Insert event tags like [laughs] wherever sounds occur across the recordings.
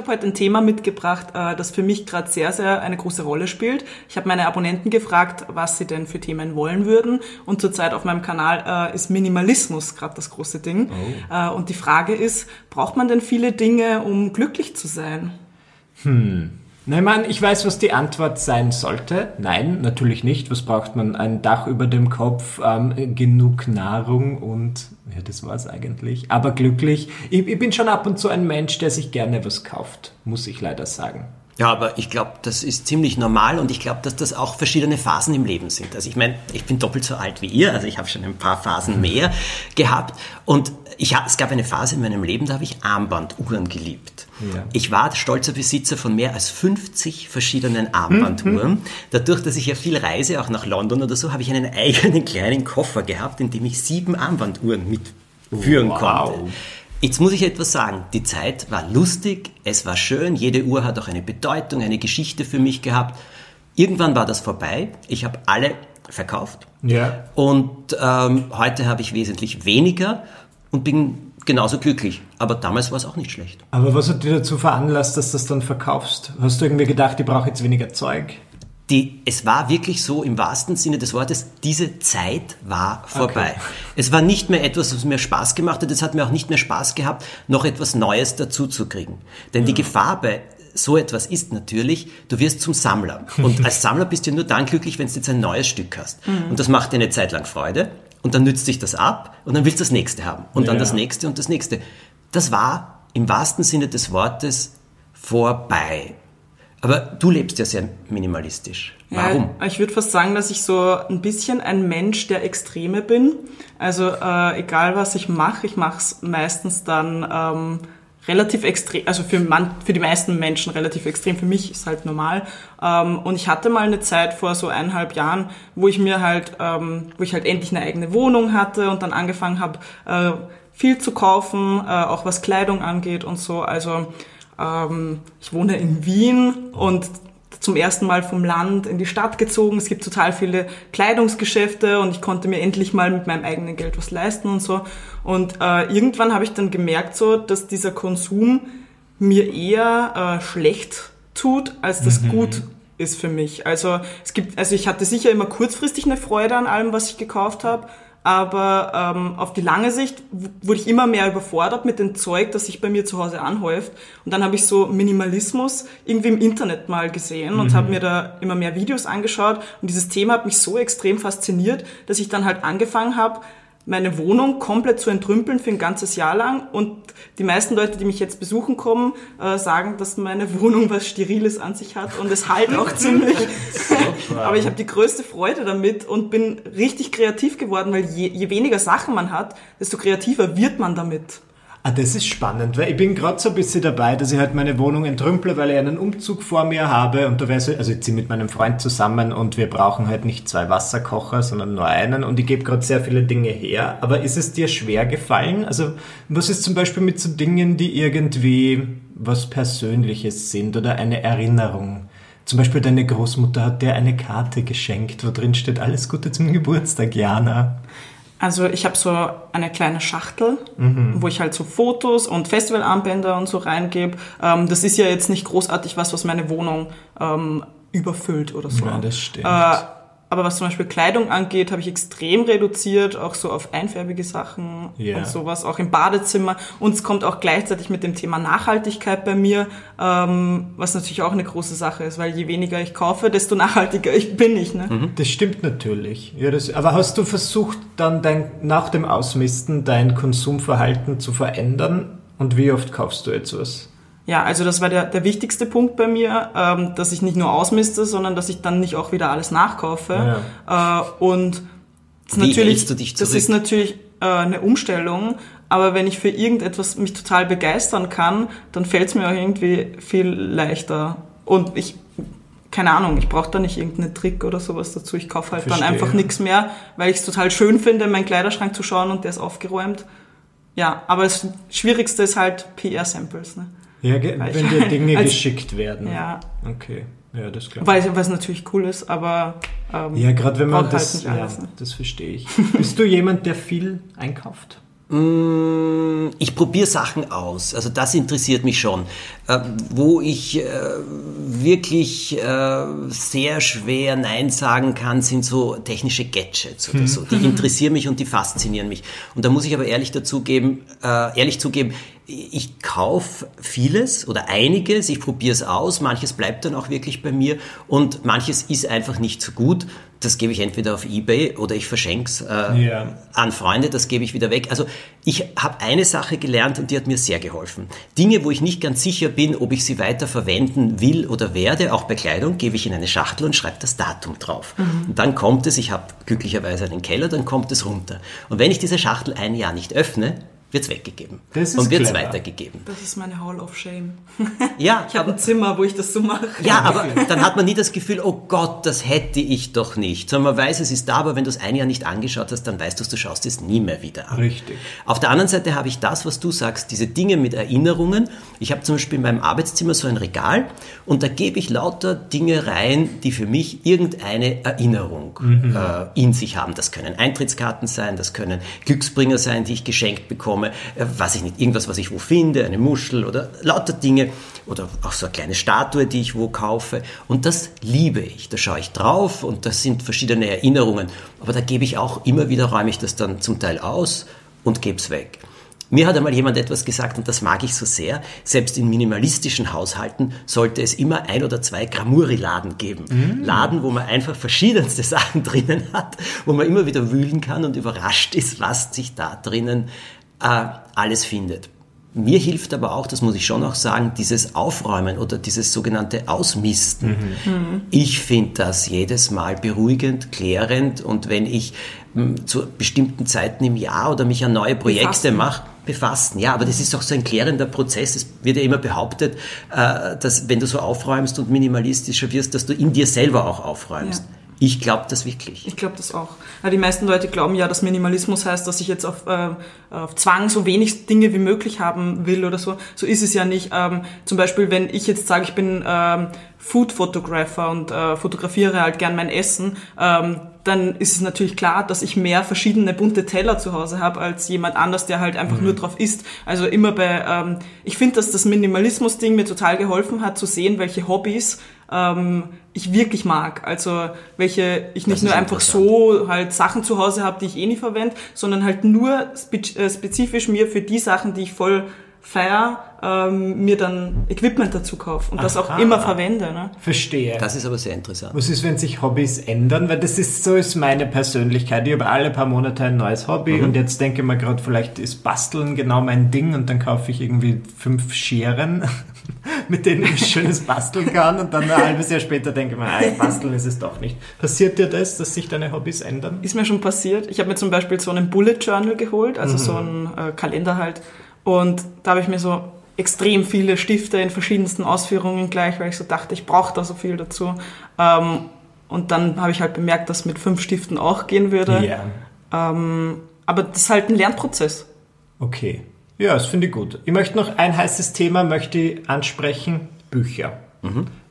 Habe heute ein Thema mitgebracht, äh, das für mich gerade sehr, sehr eine große Rolle spielt. Ich habe meine Abonnenten gefragt, was sie denn für Themen wollen würden. Und zurzeit auf meinem Kanal äh, ist Minimalismus gerade das große Ding. Oh. Äh, und die Frage ist, braucht man denn viele Dinge, um glücklich zu sein? Hm. Nein, Mann, ich weiß, was die Antwort sein sollte. Nein, natürlich nicht. Was braucht man? Ein Dach über dem Kopf, ähm, genug Nahrung und ja, das war's eigentlich. Aber glücklich. Ich, ich bin schon ab und zu ein Mensch, der sich gerne was kauft, muss ich leider sagen. Ja, aber ich glaube, das ist ziemlich normal und ich glaube, dass das auch verschiedene Phasen im Leben sind. Also ich meine, ich bin doppelt so alt wie ihr, also ich habe schon ein paar Phasen mehr gehabt und ich, es gab eine Phase in meinem Leben, da habe ich Armbanduhren geliebt. Ja. Ich war stolzer Besitzer von mehr als 50 verschiedenen Armbanduhren. Mhm. Dadurch, dass ich ja viel reise, auch nach London oder so, habe ich einen [laughs] eigenen kleinen Koffer gehabt, in dem ich sieben Armbanduhren mitführen wow. konnte. Jetzt muss ich etwas sagen. Die Zeit war lustig, es war schön, jede Uhr hat auch eine Bedeutung, eine Geschichte für mich gehabt. Irgendwann war das vorbei. Ich habe alle verkauft. Ja. Und ähm, heute habe ich wesentlich weniger und bin genauso glücklich. Aber damals war es auch nicht schlecht. Aber was hat dich dazu veranlasst, dass du das dann verkaufst? Hast du irgendwie gedacht, ich brauche jetzt weniger Zeug? die, es war wirklich so im wahrsten Sinne des Wortes, diese Zeit war vorbei. Okay. Es war nicht mehr etwas, was mir Spaß gemacht hat, es hat mir auch nicht mehr Spaß gehabt, noch etwas Neues dazu zu kriegen. Denn ja. die Gefahr bei so etwas ist natürlich, du wirst zum Sammler. Und [laughs] als Sammler bist du nur dann glücklich, wenn du jetzt ein neues Stück hast. Mhm. Und das macht dir eine Zeit lang Freude. Und dann nützt dich das ab und dann willst du das nächste haben. Und dann ja. das nächste und das nächste. Das war im wahrsten Sinne des Wortes vorbei. Aber du lebst ja sehr minimalistisch. Warum? Ja, ich würde fast sagen, dass ich so ein bisschen ein Mensch der Extreme bin. Also äh, egal was ich mache, ich mache es meistens dann ähm, relativ extrem, also für, man, für die meisten Menschen relativ extrem, für mich ist halt normal. Ähm, und ich hatte mal eine Zeit vor so eineinhalb Jahren, wo ich mir halt, ähm, wo ich halt endlich eine eigene Wohnung hatte und dann angefangen habe, äh, viel zu kaufen, äh, auch was Kleidung angeht und so. Also ähm, ich wohne in Wien und zum ersten Mal vom Land in die Stadt gezogen. Es gibt total viele Kleidungsgeschäfte und ich konnte mir endlich mal mit meinem eigenen Geld was leisten und so. Und äh, irgendwann habe ich dann gemerkt, so, dass dieser Konsum mir eher äh, schlecht tut, als das mhm. gut ist für mich. Also es gibt, also ich hatte sicher immer kurzfristig eine Freude an allem, was ich gekauft habe aber ähm, auf die lange Sicht wurde ich immer mehr überfordert mit dem Zeug, das sich bei mir zu Hause anhäuft. Und dann habe ich so Minimalismus irgendwie im Internet mal gesehen und mhm. habe mir da immer mehr Videos angeschaut. Und dieses Thema hat mich so extrem fasziniert, dass ich dann halt angefangen habe, meine Wohnung komplett zu entrümpeln für ein ganzes Jahr lang. Und die meisten Leute, die mich jetzt besuchen kommen, äh, sagen, dass meine [laughs] Wohnung was Steriles an sich hat und es halt auch ziemlich. Aber ich habe die größte Freude damit und bin richtig kreativ geworden, weil je, je weniger Sachen man hat, desto kreativer wird man damit. Ah, das ist spannend, weil ich bin gerade so ein bisschen dabei, dass ich halt meine Wohnung entrümple, weil ich einen Umzug vor mir habe und da wäre so, also ich ziehe mit meinem Freund zusammen und wir brauchen halt nicht zwei Wasserkocher, sondern nur einen und ich gebe gerade sehr viele Dinge her. Aber ist es dir schwer gefallen? Also was ist zum Beispiel mit so Dingen, die irgendwie was Persönliches sind oder eine Erinnerung? Zum Beispiel deine Großmutter hat dir eine Karte geschenkt, wo drin steht, alles Gute zum Geburtstag, Jana. Also ich habe so eine kleine Schachtel, mhm. wo ich halt so Fotos und Festivalarmbänder und so reingebe. Ähm, das ist ja jetzt nicht großartig was, was meine Wohnung ähm, überfüllt oder so. Ja, das stimmt. Äh, aber was zum Beispiel Kleidung angeht, habe ich extrem reduziert, auch so auf einfärbige Sachen yeah. und sowas, auch im Badezimmer. Und es kommt auch gleichzeitig mit dem Thema Nachhaltigkeit bei mir, ähm, was natürlich auch eine große Sache ist, weil je weniger ich kaufe, desto [laughs] nachhaltiger ich bin ich. Ne? Mhm. Das stimmt natürlich. Ja, das, aber hast du versucht, dann dein, nach dem Ausmisten dein Konsumverhalten zu verändern? Und wie oft kaufst du jetzt was? Ja, also das war der, der wichtigste Punkt bei mir, ähm, dass ich nicht nur ausmiste, sondern dass ich dann nicht auch wieder alles nachkaufe. Ja. Äh, und Wie natürlich, das ist natürlich äh, eine Umstellung, aber wenn ich für irgendetwas mich total begeistern kann, dann fällt es mir auch irgendwie viel leichter. Und ich, keine Ahnung, ich brauche da nicht irgendeinen Trick oder sowas dazu. Ich kaufe halt Verstehe. dann einfach nichts mehr, weil ich es total schön finde, in meinen Kleiderschrank zu schauen und der ist aufgeräumt. Ja, aber das Schwierigste ist halt PR-Samples. Ne? Ja, Weil wenn dir Dinge [laughs] als- geschickt werden. Ja, Okay. Ja, das ich. weil es natürlich cool ist, aber ähm, Ja, gerade wenn man halt das, nicht ja, ne? das verstehe ich. Bist du jemand, der viel einkauft? Mm, Ich probiere Sachen aus. Also das interessiert mich schon. Äh, wo ich äh, wirklich äh, sehr schwer Nein sagen kann, sind so technische Gadgets oder so. Die [laughs] interessieren mich und die faszinieren mich. Und da muss ich aber ehrlich dazugeben, äh, ehrlich zugeben, ich kaufe vieles oder einiges, ich probiere es aus, manches bleibt dann auch wirklich bei mir und manches ist einfach nicht so gut. Das gebe ich entweder auf Ebay oder ich verschenke es äh, Ja. an Freunde, das gebe ich wieder weg. Also ich habe eine Sache gelernt und die hat mir sehr geholfen. Dinge, wo ich nicht ganz sicher bin, ob ich sie weiter verwenden will oder werde, auch bei Kleidung, gebe ich in eine Schachtel und schreibe das Datum drauf. Und dann kommt es, ich habe glücklicherweise einen Keller, dann kommt es runter. Und wenn ich diese Schachtel ein Jahr nicht öffne, wird es weggegeben Das ist und wird es weitergegeben. das ist meine Hall of Shame. Ja, [laughs] Ich habe ein Zimmer, wo ich das so mache. ja, aber dann hat man nie das Gefühl, oh Gott, das hätte ich doch nicht. Sondern man weiß, es ist da, aber wenn du es ein Jahr nicht angeschaut hast, dann weißt du, du schaust es nie mehr wieder an. Richtig. Auf der anderen Seite habe ich das, was du sagst, diese Dinge mit Erinnerungen. Ich habe zum Beispiel in meinem Arbeitszimmer so ein Regal und da gebe ich lauter Dinge rein, die für mich irgendeine Erinnerung äh, in sich haben. Das können Eintrittskarten sein, das können Glücksbringer sein, die ich geschenkt bekomme, äh, weiß ich nicht, irgendwas, was ich wo finde, eine Muschel oder lauter Dinge oder auch so eine kleine Statue, die ich wo kaufe. Und das liebe ich. Da schaue ich drauf und das sind verschiedene Erinnerungen. Aber da gebe ich auch immer wieder, räume ich das dann zum Teil aus und gebe es weg. Mir hat einmal jemand etwas gesagt und das mag ich so sehr. Selbst in minimalistischen Haushalten sollte es immer ein oder zwei Gramuri-Laden geben. Laden, wo man einfach verschiedenste [laughs] Sachen drinnen hat, wo man immer wieder wühlen kann und überrascht ist, was sich da drinnen äh, alles findet. Mir hilft aber auch, das muss ich schon auch sagen, dieses Aufräumen oder dieses sogenannte Ausmisten. Ich finde das jedes Mal beruhigend, klärend und wenn ich m, zu bestimmten Zeiten im Jahr oder mich an neue Projekte mache, befassen. Ja, aber das ist auch so ein klärender Prozess. Es wird ja immer behauptet, äh, dass wenn du so aufräumst und minimalistischer wirst, dass du in dir selber auch aufräumst. Ja. Ich glaube das wirklich. Ich glaube das auch. Die meisten Leute glauben ja, dass Minimalismus heißt, dass ich jetzt auf, äh, auf Zwang so wenig Dinge wie möglich haben will oder so. So ist es ja nicht. Ähm, zum Beispiel, wenn ich jetzt sage, ich bin ähm, Food Photographer und äh, fotografiere halt gern mein Essen, ähm, dann ist es natürlich klar, dass ich mehr verschiedene bunte Teller zu Hause habe als jemand anders, der halt einfach nur drauf isst. Also immer bei, ähm, ich finde, dass das Minimalismus-Ding mir total geholfen hat, zu sehen, welche Hobbys ähm, ich wirklich mag. Also welche ich nicht nur einfach so halt Sachen zu Hause habe, die ich eh nie verwende, sondern halt nur äh, spezifisch mir für die Sachen, die ich voll feier, ähm, mir dann Equipment dazu kaufe und das auch Aha. immer verwende. Ne? Verstehe. Das ist aber sehr interessant. Was ist, wenn sich Hobbys ändern? Weil das ist so ist meine Persönlichkeit. Ich habe alle paar Monate ein neues Hobby Mhm. und jetzt denke ich mir gerade, vielleicht ist Basteln genau mein Ding und dann kaufe ich irgendwie fünf Scheren, [laughs] mit denen ich schönes basteln kann und dann ein halbes Jahr später denke ich mir, ah, basteln ist es doch nicht. Passiert dir das, dass sich deine Hobbys ändern? Ist mir schon passiert. Ich habe mir zum Beispiel so einen Bullet Journal geholt, also so einen äh, Kalender halt. Und da habe ich mir so extrem viele Stifte in verschiedensten Ausführungen gleich, weil ich so dachte, ich brauche da so viel dazu. Ähm, und dann habe ich halt bemerkt, dass mit fünf Stiften auch gehen würde. Ja. Ähm, aber das ist halt ein Lernprozess. Okay. Ja, das finde ich gut. Ich möchte noch ein heißes Thema möchte ich ansprechen, Bücher.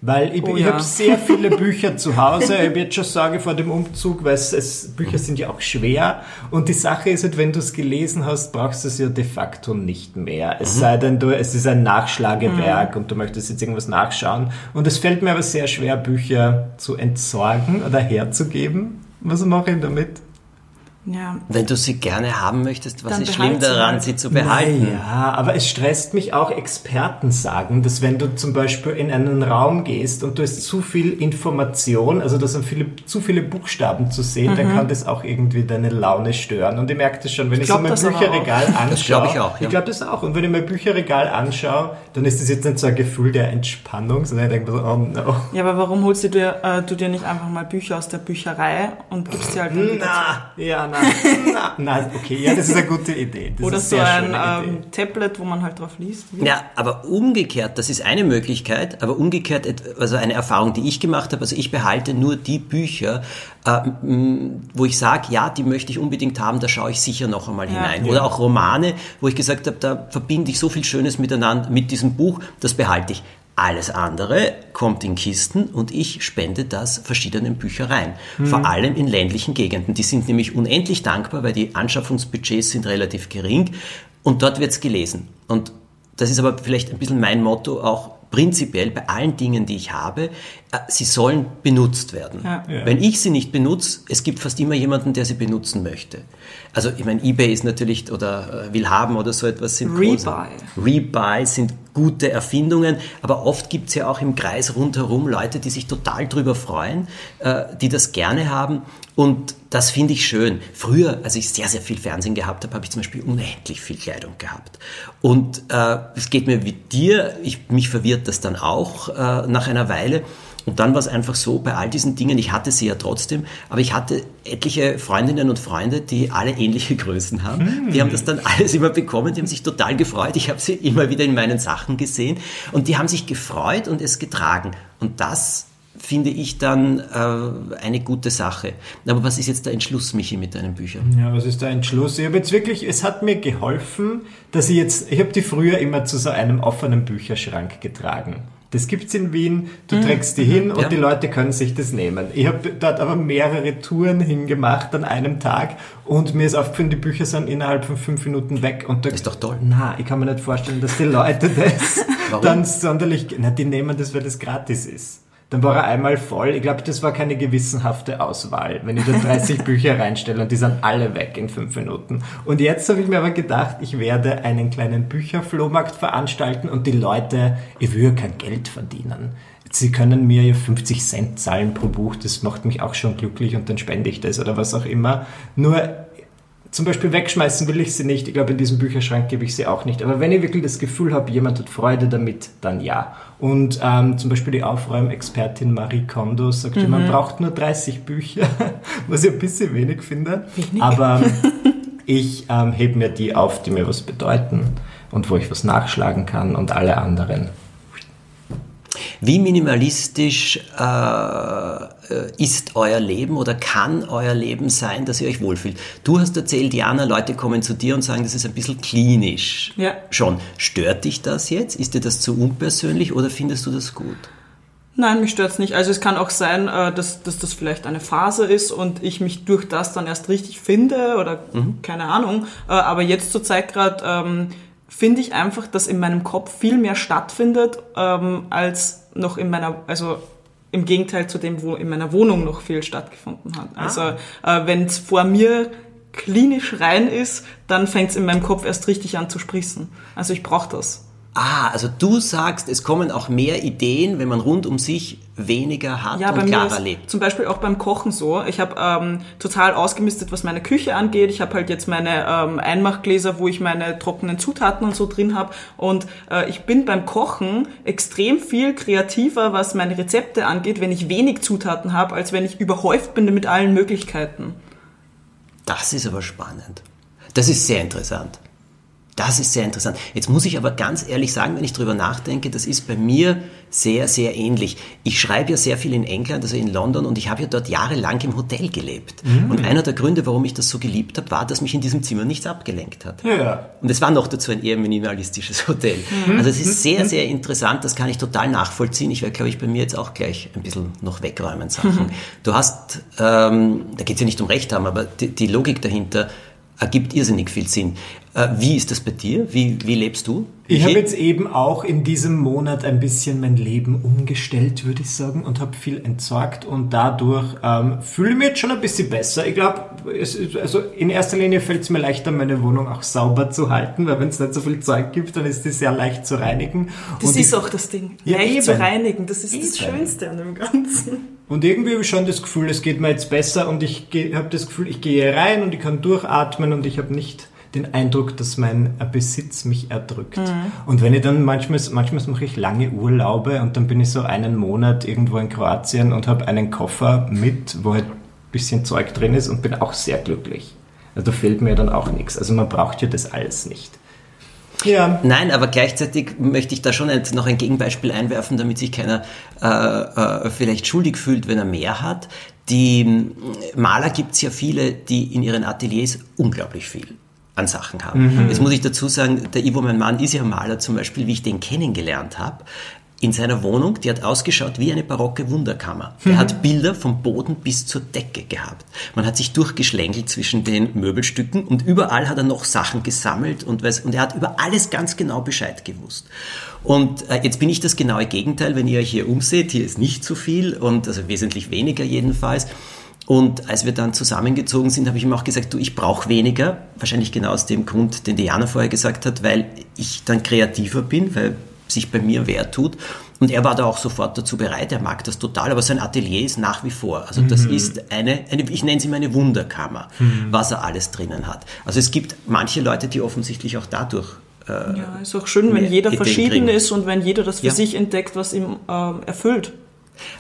Weil ich, Oh ich ja. habe sehr viele Bücher zu Hause. Ich habe jetzt schon Sorge vor dem Umzug, weil es, es, Bücher sind ja auch schwer. Und die Sache ist halt, wenn du es gelesen hast, brauchst du es ja de facto nicht mehr. Es sei denn, du, es ist ein Nachschlagewerk und du möchtest jetzt irgendwas nachschauen. Und es fällt mir aber sehr schwer, Bücher zu entsorgen oder herzugeben. Was mache ich damit? Ja, Wenn du sie gerne haben möchtest, was Dann ist schlimm sie daran, sie zu behalten? Ja, aber es stresst mich auch, Experten sagen, dass wenn du zum Beispiel in einen Raum gehst und du hast zu viel Information, also da sind viele, zu viele Buchstaben zu sehen, Mhm. dann kann das auch irgendwie deine Laune stören. Und ich merke das schon, wenn ich, glaub so mein Bücherregal anschaue. Das glaub ich auch, ja. Ich glaube das auch. Und wenn ich mein Bücherregal anschaue, dann ist das jetzt nicht so ein Gefühl der Entspannung, sondern ich denke mir so, oh no. ja aber warum holst du dir, äh, du dir nicht einfach mal Bücher aus der Bücherei und gibst sie halt Na, ja, na, [laughs] na, na, okay, ja, das ist eine gute Idee. Das Oder ist so ein ähm, Tablet, wo man halt drauf liest. Ja, aber umgekehrt, das ist eine Möglichkeit, aber umgekehrt, also eine Erfahrung, die ich gemacht habe, also ich behalte nur die Bücher, äh, wo ich sage, ja, die möchte ich unbedingt haben, da schaue ich sicher noch einmal hinein. Oder auch Romane, wo ich gesagt habe, da verbinde ich so viel Schönes miteinander mit diesem Buch, das behalte ich. Alles andere kommt in Kisten und ich spende das verschiedenen Büchereien. Vor allem in ländlichen Gegenden. Die sind nämlich unendlich dankbar, weil die Anschaffungsbudgets sind relativ gering und dort wird's gelesen. Und das ist aber vielleicht ein bisschen mein Motto auch prinzipiell bei allen Dingen, die ich habe, sie sollen benutzt werden. Ja. Ja. Wenn ich sie nicht benutze, es gibt fast immer jemanden, der sie benutzen möchte. Also ich meine, eBay ist natürlich oder äh, will haben oder so etwas sind große- Rebuy. Rebuy sind gute Erfindungen, aber oft gibt es ja auch im Kreis rundherum Leute, die sich total drüber freuen, äh, die das gerne haben und das finde ich schön. Früher, als ich sehr, sehr viel Fernsehen gehabt habe, habe ich zum Beispiel unendlich viel Kleidung gehabt. Und äh, es geht mir wie dir, ich, mich verwirrt das dann auch äh, nach einer Weile. Und dann war es einfach so, bei all diesen Dingen, ich hatte sie ja trotzdem, aber ich hatte etliche Freundinnen und Freunde, die alle ähnliche Größen haben. Die haben das dann alles immer bekommen, die haben sich total gefreut. Ich habe sie immer wieder in meinen Sachen gesehen und die haben sich gefreut und es getragen. Und das finde ich dann äh, eine gute Sache. Aber was ist jetzt der Entschluss, Michi, mit deinen Büchern? Ja, was ist der Entschluss? Ich habe jetzt wirklich, es hat mir geholfen, dass ich jetzt, ich habe die früher immer zu so einem offenen Bücherschrank getragen. Das gibt's in Wien, du trägst die hin und Mhm. Ja. die Leute können sich das nehmen. Ich habe dort aber mehrere Touren hingemacht an einem Tag und mir ist aufgefallen, die Bücher sind innerhalb von fünf Minuten weg. Und da, Ist doch toll. Na, ich kann mir nicht vorstellen, dass die Leute das [laughs] Warum? dann sonderlich, na, die nehmen das, weil das gratis ist. Dann war er einmal voll. Ich glaube, das war keine gewissenhafte Auswahl, wenn ich da 30 [laughs] Bücher reinstelle und die sind alle weg in fünf Minuten. Und jetzt habe ich mir aber gedacht, ich werde einen kleinen Bücherflohmarkt veranstalten und die Leute, ich will ja kein Geld verdienen. Sie können mir ja 50 Cent zahlen pro Buch, das macht mich auch schon glücklich und dann spende ich das oder was auch immer. Nur zum Beispiel wegschmeißen will ich sie nicht. Ich glaube, in diesem Bücherschrank gebe ich sie auch nicht. Aber wenn ich wirklich das Gefühl habe, jemand hat Freude damit, dann ja. Und ähm, zum Beispiel die Aufräumexpertin Marie Kondo sagt, ja, man braucht nur 30 Bücher, [laughs] was ich ein bisschen wenig finde. Aber [laughs] ich ähm, hebe mir die auf, die mir was bedeuten und wo ich was nachschlagen kann und alle anderen. Wie minimalistisch äh, ist euer Leben oder kann euer Leben sein, dass ihr euch wohlfühlt? Du hast erzählt, Jana, Leute kommen zu dir und sagen, das ist ein bisschen klinisch. Ja. Schon. Stört dich das jetzt? Ist dir das zu unpersönlich oder findest du das gut? Nein, mich stört's nicht. Also es kann auch sein, äh, dass, dass das vielleicht eine Phase ist und ich mich durch das dann erst richtig finde oder keine Ahnung. Äh, Aber jetzt zur Zeit gerade ähm, finde ich einfach, dass in meinem Kopf viel mehr stattfindet ähm, als noch in meiner, also im Gegenteil zu dem, wo in meiner Wohnung noch viel stattgefunden hat. Also äh, wenn es vor mir klinisch rein ist, dann fängt es in meinem Kopf erst richtig an zu sprießen. Also ich brauche das. Ah, also du sagst, es kommen auch mehr Ideen, wenn man rund um sich weniger hat Ja, und klarer lebt. zum Beispiel auch beim Kochen so. Ich habe ähm, total ausgemistet, was meine Küche angeht. Ich habe halt jetzt meine ähm, Einmachgläser, wo ich meine trockenen Zutaten und so drin habe. Und äh, ich bin beim Kochen extrem viel kreativer, was meine Rezepte angeht, wenn ich wenig Zutaten habe, als wenn ich überhäuft bin mit allen Möglichkeiten. Das ist aber spannend. Das ist sehr interessant. Das ist sehr interessant. Jetzt muss ich aber ganz ehrlich sagen, wenn ich drüber nachdenke, das ist bei mir sehr, sehr ähnlich. Ich schreibe ja sehr viel in England, also in London, und ich habe ja dort jahrelang im Hotel gelebt. Und einer der Gründe, warum ich das so geliebt habe, war, dass mich in diesem Zimmer nichts abgelenkt hat. Ja. Und es war noch dazu ein eher minimalistisches Hotel. Also es ist sehr, sehr interessant, das kann ich total nachvollziehen. Ich werde, glaube ich, bei mir jetzt auch gleich ein bisschen noch wegräumen Sachen. Du hast, ähm, da geht es ja nicht um Recht haben, aber die, die Logik dahinter ergibt irrsinnig viel Sinn. Äh, wie ist das bei dir? Wie, wie lebst du? Ich habe jetzt eben auch in diesem Monat ein bisschen mein Leben umgestellt, würde ich sagen, und habe viel entsorgt und dadurch ähm, fühle ich mich jetzt schon ein bisschen besser. Ich glaube, also in erster Linie fällt es mir leichter, meine Wohnung auch sauber zu halten, weil wenn es nicht so viel Zeug gibt, dann ist die sehr leicht zu reinigen. Das und ist ich, auch das Ding. Ja, Leicht zu eben. reinigen, das ist das Eben. Schönste an dem Ganzen. Und irgendwie habe ich schon das Gefühl, es geht mir jetzt besser und ich habe das Gefühl, ich gehe rein und ich kann durchatmen und ich habe nicht den Eindruck, dass mein Besitz mich erdrückt. Und wenn ich dann manchmal, manchmal mache ich lange Urlaube und dann bin ich so einen Monat irgendwo in Kroatien und habe einen Koffer mit, wo halt ein bisschen Zeug drin ist und bin auch sehr glücklich. Also da fehlt mir dann auch nichts. Also man braucht ja das alles nicht. Ja. Nein, aber gleichzeitig möchte ich da schon ein, noch ein Gegenbeispiel einwerfen, damit sich keiner äh, äh, vielleicht schuldig fühlt, wenn er mehr hat. Die Maler gibt es ja viele, die in ihren Ateliers unglaublich viel an Sachen haben. Mhm. Jetzt muss ich dazu sagen, der Ivo, mein Mann, ist ja Maler zum Beispiel, wie ich den kennengelernt habe in seiner Wohnung, die hat ausgeschaut wie eine barocke Wunderkammer. Er hat Bilder vom Boden bis zur Decke gehabt. Man hat sich durchgeschlängelt zwischen den Möbelstücken und überall hat er noch Sachen gesammelt und, weiß, und er hat über alles ganz genau Bescheid gewusst. Und äh, jetzt bin ich das genaue Gegenteil, wenn ihr euch hier umseht, hier ist nicht so viel und also wesentlich weniger jedenfalls. Und als wir dann zusammengezogen sind, habe ich ihm auch gesagt, du, ich brauche weniger. Wahrscheinlich genau aus dem Grund, den Diana vorher gesagt hat, weil ich dann kreativer bin, weil sich bei mir wert tut. Und er war da auch sofort dazu bereit, er mag das total, aber sein Atelier ist nach wie vor. Also das mhm. ist eine, eine, ich nenne sie meine Wunderkammer, mhm. was er alles drinnen hat. Also es gibt manche Leute, die offensichtlich auch dadurch äh, ja, ist auch schön, wenn jeder verschieden kriegen. ist und wenn jeder das für ja. sich entdeckt, was ihm äh, erfüllt.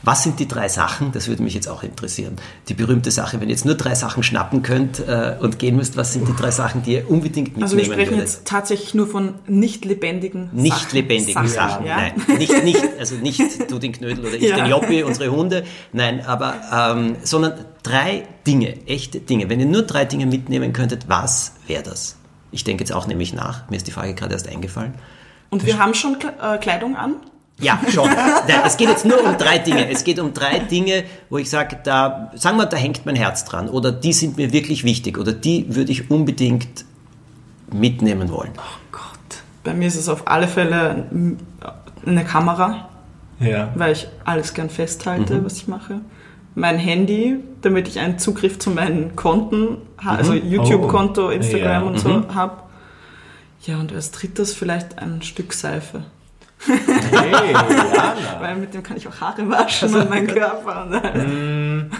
Was sind die drei Sachen? Das würde mich jetzt auch interessieren. Die berühmte Sache, wenn ihr jetzt nur drei Sachen schnappen könnt äh, und gehen müsst, was sind die drei Sachen, die ihr unbedingt mitnehmen Also wir sprechen würdet? jetzt tatsächlich nur von nicht lebendigen nicht Sachen. Nicht lebendigen Sachen, Sachen. Ja? nein. Nicht, nicht, also nicht du den Knödel oder ich ja. den Joppi, unsere Hunde, nein, aber, ähm, sondern drei Dinge, echte Dinge. Wenn ihr nur drei Dinge mitnehmen könntet, was wäre das? Ich denke jetzt auch nämlich nach. Mir ist die Frage gerade erst eingefallen. Und wir haben schon äh, Kleidung an? Ja, schon. Es geht jetzt nur um drei Dinge. Es geht um drei Dinge, wo ich sage, da, sagen wir, da hängt mein Herz dran. Oder die sind mir wirklich wichtig. Oder die würde ich unbedingt mitnehmen wollen. Oh Gott. Bei mir ist es auf alle Fälle eine Kamera. Ja. Weil ich alles gern festhalte, mhm. was ich mache. Mein Handy, damit ich einen Zugriff zu meinen Konten, also mhm. YouTube-Konto, oh. Instagram ja. und so mhm. habe. Ja, und als drittes vielleicht ein Stück Seife. Hey, Weil mit dem kann ich auch Haare waschen also, und meinen Körper. Mm,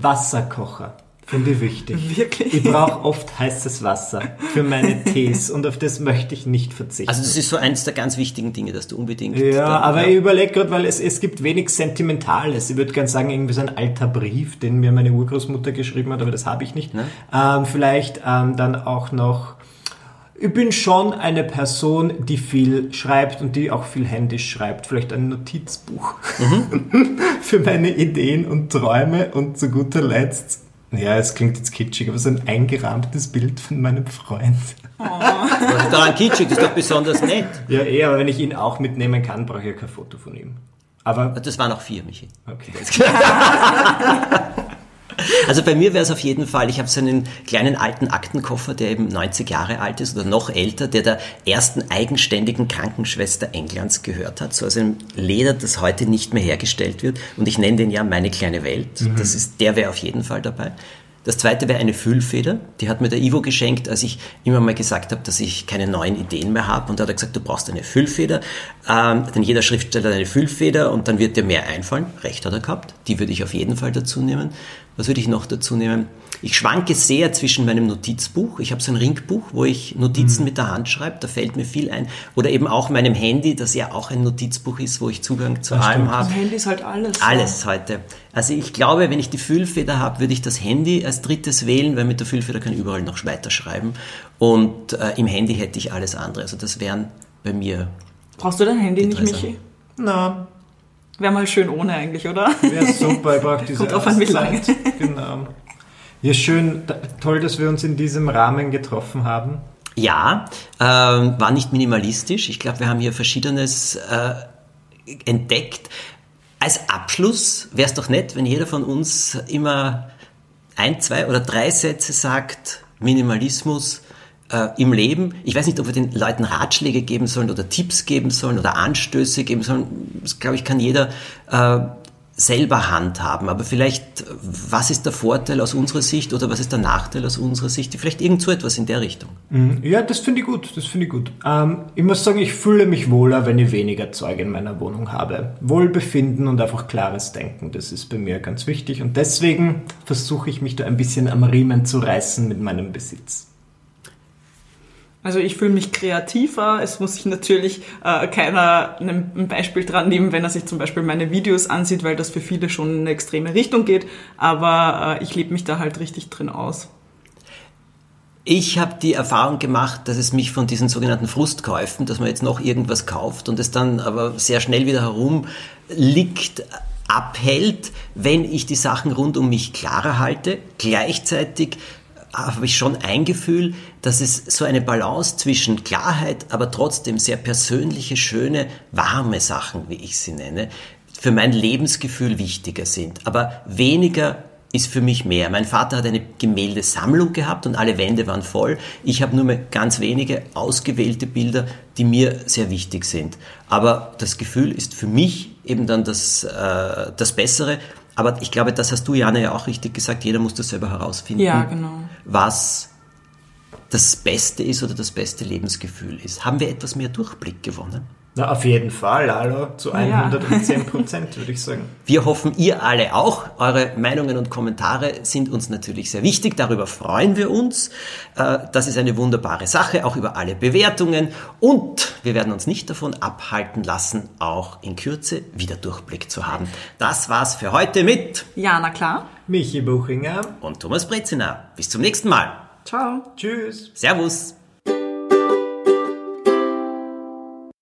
Wasserkocher. Finde ich wichtig. Wirklich? Ich brauche oft heißes Wasser für meine Tees und auf das möchte ich nicht verzichten. Also das ist so eines der ganz wichtigen Dinge, dass du unbedingt... Ja, aber ja. ich überlege gerade, weil es, es gibt wenig Sentimentales. Ich würde gerne sagen, irgendwie so ein alter Brief, den mir meine Urgroßmutter geschrieben hat, aber das habe ich nicht. Ne? Ähm, vielleicht ähm, dann auch noch ich bin schon eine Person, die viel schreibt und die auch viel händisch schreibt. Vielleicht ein Notizbuch mhm. [laughs] für meine Ideen und Träume und zu guter Letzt, ja, es klingt jetzt kitschig, aber so ein eingerahmtes Bild von meinem Freund. Oh. Was ist daran kitschig? Das ist doch besonders nett. Ja, eh, aber wenn ich ihn auch mitnehmen kann, brauche ich ja kein Foto von ihm. Aber das waren auch vier, Michi. Okay. [laughs] Also bei mir wäre es auf jeden Fall, ich habe so einen kleinen alten Aktenkoffer, der eben 90 Jahre alt ist oder noch älter, der der ersten eigenständigen Krankenschwester Englands gehört hat, so aus einem Leder, das heute nicht mehr hergestellt wird. Und ich nenne den ja meine kleine Welt. Mhm. Das ist, der wäre auf jeden Fall dabei. Das zweite wäre eine Füllfeder. Die hat mir der Ivo geschenkt, als ich immer mal gesagt habe, dass ich keine neuen Ideen mehr habe. Und da hat er gesagt, du brauchst eine Füllfeder. Ähm, denn jeder Schriftsteller hat eine Füllfeder und dann wird dir mehr einfallen. Recht hat er gehabt. Die würde ich auf jeden Fall dazu nehmen. Was würde ich noch dazu nehmen? Ich schwanke sehr zwischen meinem Notizbuch. Ich habe so ein Ringbuch, wo ich Notizen mhm. mit der Hand schreibe. Da fällt mir viel ein. Oder eben auch meinem Handy, das ja auch ein Notizbuch ist, wo ich Zugang zu das allem habe. Das Handy ist halt alles. Alles ja. heute. Also ich glaube, wenn ich die Füllfeder habe, würde ich das Handy als drittes wählen, weil mit der Füllfeder kann ich überall noch weiter schreiben. Und äh, im Handy hätte ich alles andere. Also das wären bei mir. Brauchst du dein Handy nicht, Michi? Nein. Wäre mal schön ohne eigentlich, oder? Wäre super, ich brauche [laughs] diese Kommt auf an, wie lange. Genau. Ja, schön, toll, dass wir uns in diesem Rahmen getroffen haben. Ja, äh, war nicht minimalistisch. Ich glaube, wir haben hier Verschiedenes äh, entdeckt. Als Abschluss wäre es doch nett, wenn jeder von uns immer ein, zwei oder drei Sätze sagt, Minimalismus, äh, im Leben. Ich weiß nicht, ob wir den Leuten Ratschläge geben sollen oder Tipps geben sollen oder Anstöße geben sollen. Das, glaube ich, kann jeder äh, selber handhaben. Aber vielleicht, was ist der Vorteil aus unserer Sicht oder was ist der Nachteil aus unserer Sicht? Vielleicht irgend so etwas in der Richtung. Mhm. Ja, das finde ich gut. Das finde ich gut. Ähm, ich muss sagen, ich fühle mich wohler, wenn ich weniger Zeug in meiner Wohnung habe. Wohlbefinden und einfach klares Denken. Das ist bei mir ganz wichtig. Und deswegen versuche ich mich da ein bisschen am Riemen zu reißen mit meinem Besitz. Also ich fühle mich kreativer. Es muss sich natürlich äh, keiner ein Beispiel dran nehmen, wenn er sich zum Beispiel meine Videos ansieht, weil das für viele schon in eine extreme Richtung geht. Aber äh, ich lebe mich da halt richtig drin aus. Ich habe die Erfahrung gemacht, dass es mich von diesen sogenannten Frustkäufen, dass man jetzt noch irgendwas kauft und es dann aber sehr schnell wieder herumliegt, abhält, wenn ich die Sachen rund um mich klarer halte. Gleichzeitig habe ich schon ein Gefühl, dass es so eine Balance zwischen Klarheit, aber trotzdem sehr persönliche, schöne, warme Sachen, wie ich sie nenne, für mein Lebensgefühl wichtiger sind. Aber weniger ist für mich mehr. Mein Vater hat eine Gemäldesammlung gehabt und alle Wände waren voll. Ich habe nur mehr ganz wenige ausgewählte Bilder, die mir sehr wichtig sind. Aber das Gefühl ist für mich eben dann das, äh, das Bessere. Aber ich glaube, das hast du, Jana, ja auch richtig gesagt. Jeder muss das selber herausfinden, Ja, genau. was das Beste ist oder das beste Lebensgefühl ist. Haben wir etwas mehr Durchblick gewonnen? Na, auf jeden Fall, hallo, zu 110 Prozent, [laughs] würde ich sagen. Wir hoffen, ihr alle auch. Eure Meinungen und Kommentare sind uns natürlich sehr wichtig. Darüber freuen wir uns. Äh, Das ist eine wunderbare Sache, auch über alle Bewertungen. Und wir werden uns nicht davon abhalten lassen, auch in Kürze wieder Durchblick zu haben. Das war's für heute mit Ja, na klar. Michi Buchinger, und Thomas Brezina. Bis zum nächsten Mal. Ciao. tschüss. Servus.